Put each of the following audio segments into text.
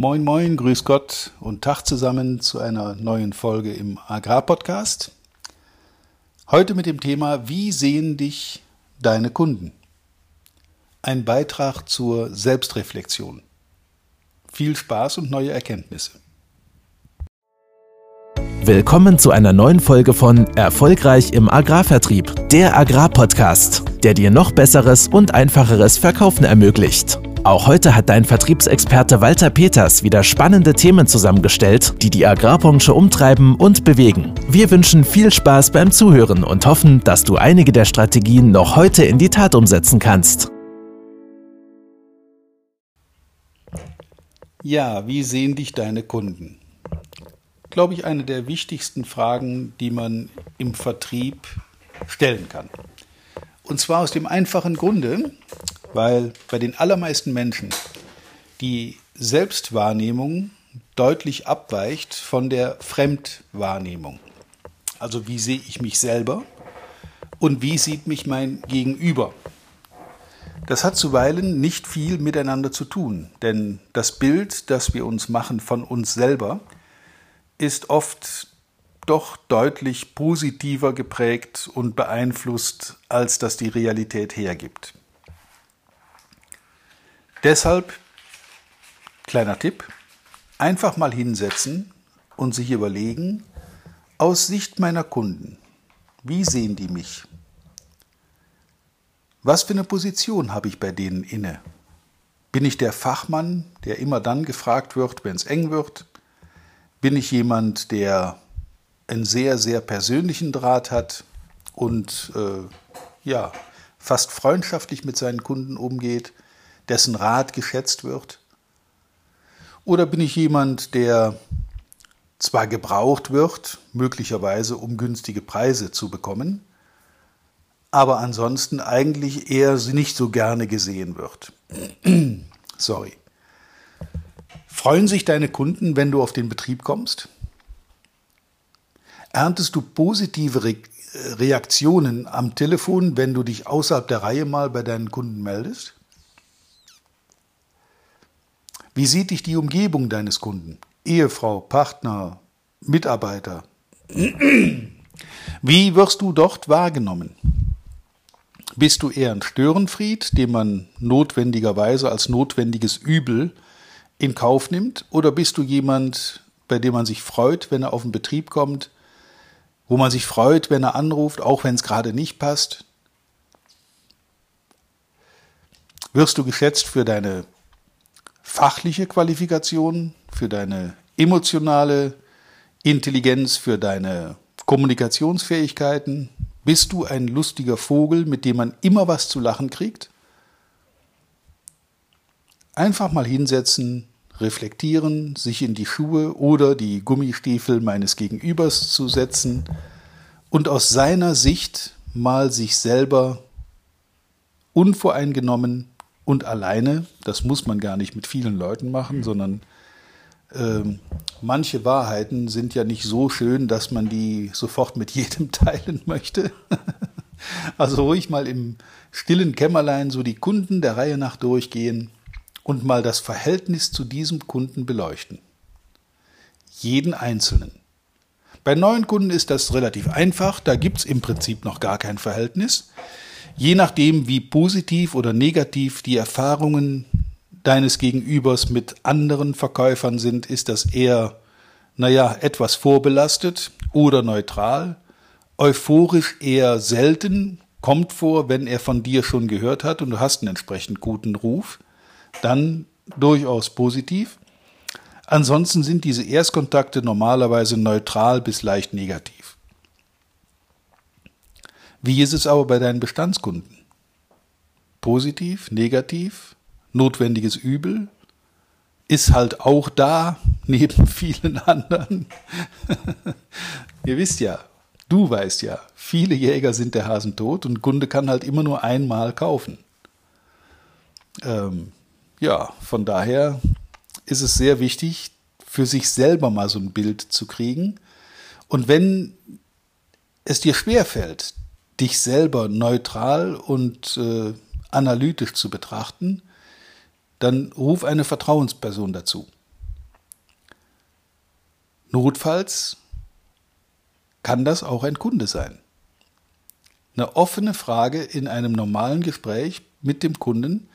Moin, moin, grüß Gott und Tag zusammen zu einer neuen Folge im Agrarpodcast. Heute mit dem Thema Wie sehen dich deine Kunden? Ein Beitrag zur Selbstreflexion. Viel Spaß und neue Erkenntnisse. Willkommen zu einer neuen Folge von Erfolgreich im Agrarvertrieb, der Agrarpodcast, der dir noch besseres und einfacheres Verkaufen ermöglicht. Auch heute hat dein Vertriebsexperte Walter Peters wieder spannende Themen zusammengestellt, die die Agrarbranche umtreiben und bewegen. Wir wünschen viel Spaß beim Zuhören und hoffen, dass du einige der Strategien noch heute in die Tat umsetzen kannst. Ja, wie sehen dich deine Kunden? Glaube ich, eine der wichtigsten Fragen, die man im Vertrieb stellen kann. Und zwar aus dem einfachen Grunde, weil bei den allermeisten Menschen die Selbstwahrnehmung deutlich abweicht von der Fremdwahrnehmung. Also wie sehe ich mich selber und wie sieht mich mein Gegenüber? Das hat zuweilen nicht viel miteinander zu tun, denn das Bild, das wir uns machen von uns selber, ist oft doch deutlich positiver geprägt und beeinflusst, als das die Realität hergibt. Deshalb, kleiner Tipp, einfach mal hinsetzen und sich überlegen, aus Sicht meiner Kunden, wie sehen die mich? Was für eine Position habe ich bei denen inne? Bin ich der Fachmann, der immer dann gefragt wird, wenn es eng wird? Bin ich jemand, der einen sehr, sehr persönlichen Draht hat und äh, ja, fast freundschaftlich mit seinen Kunden umgeht? Dessen Rat geschätzt wird? Oder bin ich jemand, der zwar gebraucht wird, möglicherweise um günstige Preise zu bekommen, aber ansonsten eigentlich eher nicht so gerne gesehen wird? Sorry. Freuen sich deine Kunden, wenn du auf den Betrieb kommst? Erntest du positive Re Reaktionen am Telefon, wenn du dich außerhalb der Reihe mal bei deinen Kunden meldest? Wie sieht dich die Umgebung deines Kunden? Ehefrau, Partner, Mitarbeiter? Wie wirst du dort wahrgenommen? Bist du eher ein Störenfried, den man notwendigerweise als notwendiges Übel in Kauf nimmt? Oder bist du jemand, bei dem man sich freut, wenn er auf den Betrieb kommt, wo man sich freut, wenn er anruft, auch wenn es gerade nicht passt? Wirst du geschätzt für deine fachliche Qualifikation, für deine emotionale Intelligenz, für deine Kommunikationsfähigkeiten? Bist du ein lustiger Vogel, mit dem man immer was zu lachen kriegt? Einfach mal hinsetzen, reflektieren, sich in die Schuhe oder die Gummistiefel meines Gegenübers zu setzen und aus seiner Sicht mal sich selber unvoreingenommen und alleine. Das muss man gar nicht mit vielen Leuten machen, sondern äh, manche Wahrheiten sind ja nicht so schön, dass man die sofort mit jedem teilen möchte. also ruhig mal im stillen Kämmerlein so die Kunden der Reihe nach durchgehen und mal das Verhältnis zu diesem Kunden beleuchten. Jeden einzelnen. Bei neuen Kunden ist das relativ einfach, da gibt es im Prinzip noch gar kein Verhältnis. Je nachdem, wie positiv oder negativ die Erfahrungen deines Gegenübers mit anderen Verkäufern sind, ist das eher, naja, etwas vorbelastet oder neutral. Euphorisch eher selten, kommt vor, wenn er von dir schon gehört hat und du hast einen entsprechend guten Ruf, dann durchaus positiv. Ansonsten sind diese Erstkontakte normalerweise neutral bis leicht negativ. Wie ist es aber bei deinen Bestandskunden? Positiv, negativ, notwendiges Übel? Ist halt auch da, neben vielen anderen. Ihr wisst ja, du weißt ja, viele Jäger sind der Hasen tot und Kunde kann halt immer nur einmal kaufen. Ähm, ja, von daher ist es sehr wichtig, für sich selber mal so ein Bild zu kriegen. Und wenn es dir schwerfällt, dich selber neutral und äh, analytisch zu betrachten, dann ruf eine Vertrauensperson dazu. Notfalls kann das auch ein Kunde sein. Eine offene Frage in einem normalen Gespräch mit dem Kunden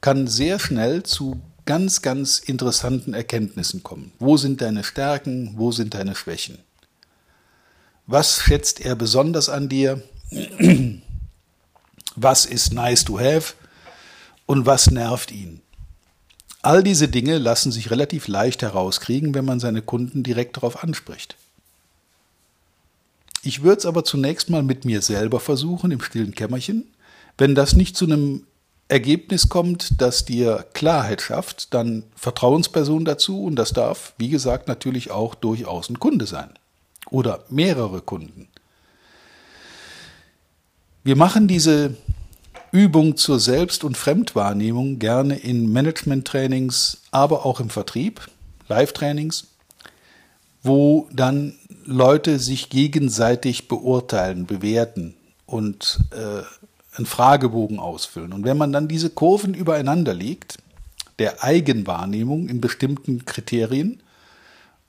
kann sehr schnell zu ganz, ganz interessanten Erkenntnissen kommen. Wo sind deine Stärken? Wo sind deine Schwächen? Was schätzt er besonders an dir? Was ist nice to have? Und was nervt ihn? All diese Dinge lassen sich relativ leicht herauskriegen, wenn man seine Kunden direkt darauf anspricht. Ich würde es aber zunächst mal mit mir selber versuchen, im stillen Kämmerchen. Wenn das nicht zu einem Ergebnis kommt, das dir Klarheit schafft, dann Vertrauensperson dazu und das darf, wie gesagt, natürlich auch durchaus ein Kunde sein oder mehrere Kunden. Wir machen diese Übung zur Selbst- und Fremdwahrnehmung gerne in Management-Trainings, aber auch im Vertrieb, Live-Trainings, wo dann Leute sich gegenseitig beurteilen, bewerten und äh, einen Fragebogen ausfüllen. Und wenn man dann diese Kurven übereinander legt, der Eigenwahrnehmung in bestimmten Kriterien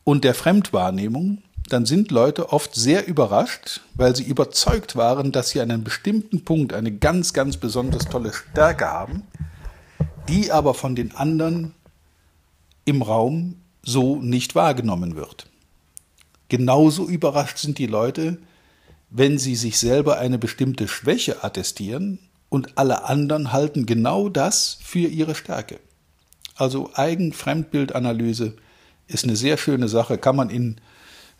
und der Fremdwahrnehmung, dann sind Leute oft sehr überrascht, weil sie überzeugt waren, dass sie an einem bestimmten Punkt eine ganz, ganz besonders tolle Stärke haben, die aber von den anderen im Raum so nicht wahrgenommen wird. Genauso überrascht sind die Leute, wenn sie sich selber eine bestimmte Schwäche attestieren und alle anderen halten genau das für ihre Stärke. Also Eigen-Fremdbildanalyse ist eine sehr schöne Sache, kann man in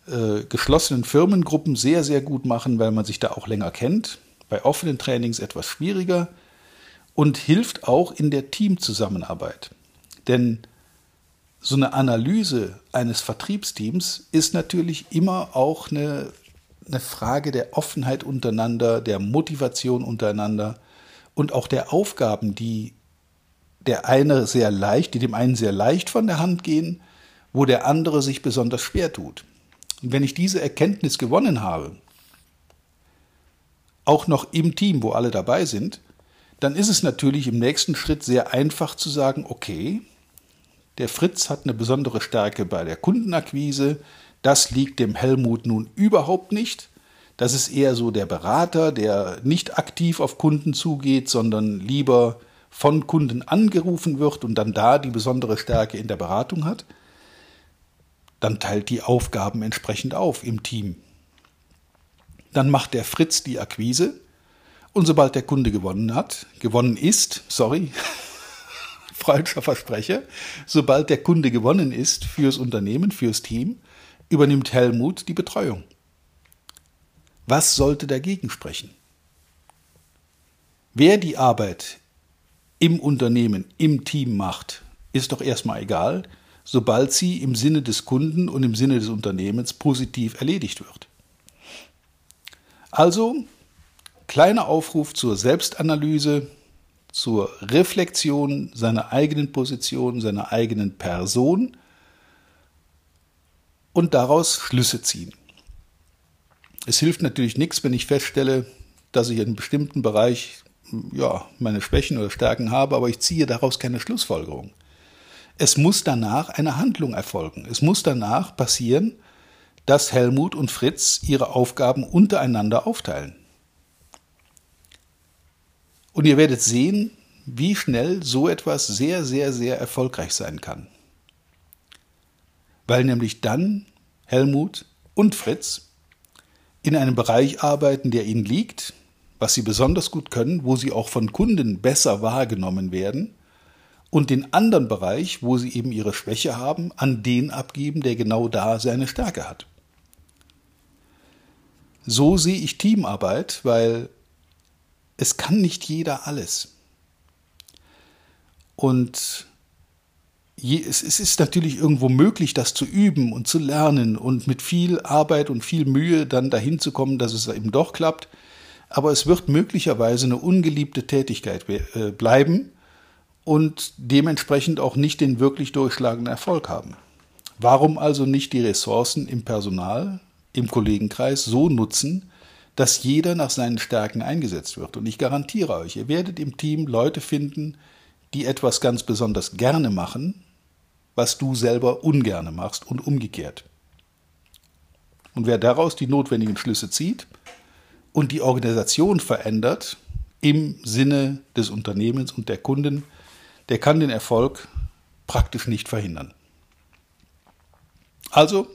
äh, geschlossenen Firmengruppen sehr, sehr gut machen, weil man sich da auch länger kennt. Bei offenen Trainings etwas schwieriger und hilft auch in der Teamzusammenarbeit. Denn so eine Analyse eines Vertriebsteams ist natürlich immer auch eine, eine Frage der Offenheit untereinander, der Motivation untereinander und auch der Aufgaben, die der eine sehr leicht, die dem einen sehr leicht von der Hand gehen, wo der andere sich besonders schwer tut. Und wenn ich diese Erkenntnis gewonnen habe, auch noch im Team, wo alle dabei sind, dann ist es natürlich im nächsten Schritt sehr einfach zu sagen, okay, der Fritz hat eine besondere Stärke bei der Kundenakquise, das liegt dem Helmut nun überhaupt nicht. Das ist eher so der Berater, der nicht aktiv auf Kunden zugeht, sondern lieber von Kunden angerufen wird und dann da die besondere Stärke in der Beratung hat dann teilt die Aufgaben entsprechend auf im Team. Dann macht der Fritz die Akquise und sobald der Kunde gewonnen hat, gewonnen ist, sorry, freudscher Versprecher, sobald der Kunde gewonnen ist fürs Unternehmen, fürs Team, übernimmt Helmut die Betreuung. Was sollte dagegen sprechen? Wer die Arbeit im Unternehmen, im Team macht, ist doch erstmal egal sobald sie im Sinne des Kunden und im Sinne des Unternehmens positiv erledigt wird. Also, kleiner Aufruf zur Selbstanalyse, zur Reflexion seiner eigenen Position, seiner eigenen Person und daraus Schlüsse ziehen. Es hilft natürlich nichts, wenn ich feststelle, dass ich in einem bestimmten Bereich ja, meine Schwächen oder Stärken habe, aber ich ziehe daraus keine Schlussfolgerung. Es muss danach eine Handlung erfolgen. Es muss danach passieren, dass Helmut und Fritz ihre Aufgaben untereinander aufteilen. Und ihr werdet sehen, wie schnell so etwas sehr, sehr, sehr erfolgreich sein kann. Weil nämlich dann Helmut und Fritz in einem Bereich arbeiten, der ihnen liegt, was sie besonders gut können, wo sie auch von Kunden besser wahrgenommen werden und den anderen Bereich, wo sie eben ihre Schwäche haben, an den abgeben, der genau da seine Stärke hat. So sehe ich Teamarbeit, weil es kann nicht jeder alles. Und es ist natürlich irgendwo möglich, das zu üben und zu lernen und mit viel Arbeit und viel Mühe dann dahin zu kommen, dass es eben doch klappt. Aber es wird möglicherweise eine ungeliebte Tätigkeit äh, bleiben, und dementsprechend auch nicht den wirklich durchschlagenden Erfolg haben. Warum also nicht die Ressourcen im Personal, im Kollegenkreis so nutzen, dass jeder nach seinen Stärken eingesetzt wird? Und ich garantiere euch, ihr werdet im Team Leute finden, die etwas ganz besonders gerne machen, was du selber ungerne machst und umgekehrt. Und wer daraus die notwendigen Schlüsse zieht und die Organisation verändert im Sinne des Unternehmens und der Kunden, der kann den Erfolg praktisch nicht verhindern. Also,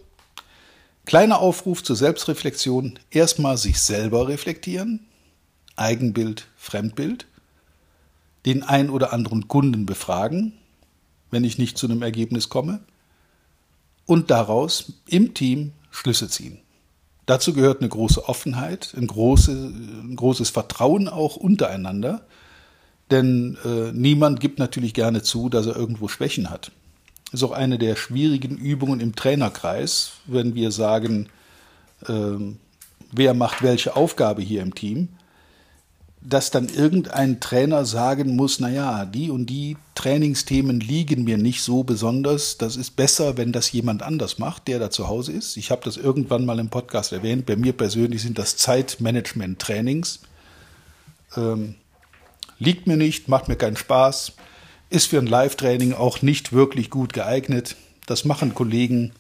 kleiner Aufruf zur Selbstreflexion. Erstmal sich selber reflektieren. Eigenbild, Fremdbild. Den ein oder anderen Kunden befragen, wenn ich nicht zu einem Ergebnis komme. Und daraus im Team Schlüsse ziehen. Dazu gehört eine große Offenheit, ein, große, ein großes Vertrauen auch untereinander. Denn äh, niemand gibt natürlich gerne zu, dass er irgendwo Schwächen hat ist auch eine der schwierigen Übungen im Trainerkreis, wenn wir sagen, äh, wer macht welche Aufgabe hier im Team, dass dann irgendein Trainer sagen muss, naja, die und die Trainingsthemen liegen mir nicht so besonders, das ist besser, wenn das jemand anders macht, der da zu Hause ist. Ich habe das irgendwann mal im Podcast erwähnt, bei mir persönlich sind das Zeitmanagement-Trainings. Ähm, liegt mir nicht, macht mir keinen Spaß, ist für ein Live-Training auch nicht wirklich gut geeignet. Das machen Kollegen,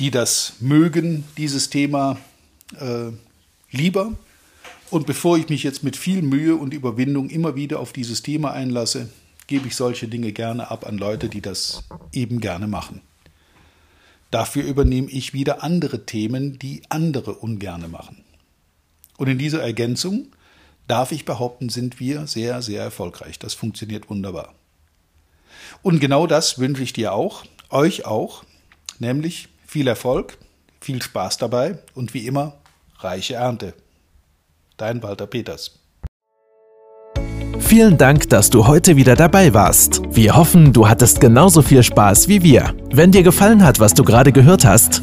die das mögen, dieses Thema äh, lieber. Und bevor ich mich jetzt mit viel Mühe und Überwindung immer wieder auf dieses Thema einlasse, gebe ich solche Dinge gerne ab an Leute, die das eben gerne machen. Dafür übernehme ich wieder andere Themen, die andere ungerne machen. Und in dieser Ergänzung darf ich behaupten, sind wir sehr, sehr erfolgreich. Das funktioniert wunderbar. Und genau das wünsche ich dir auch, euch auch, nämlich viel Erfolg, viel Spaß dabei und wie immer reiche Ernte. Dein Walter Peters. Vielen Dank, dass du heute wieder dabei warst. Wir hoffen, du hattest genauso viel Spaß wie wir. Wenn dir gefallen hat, was du gerade gehört hast,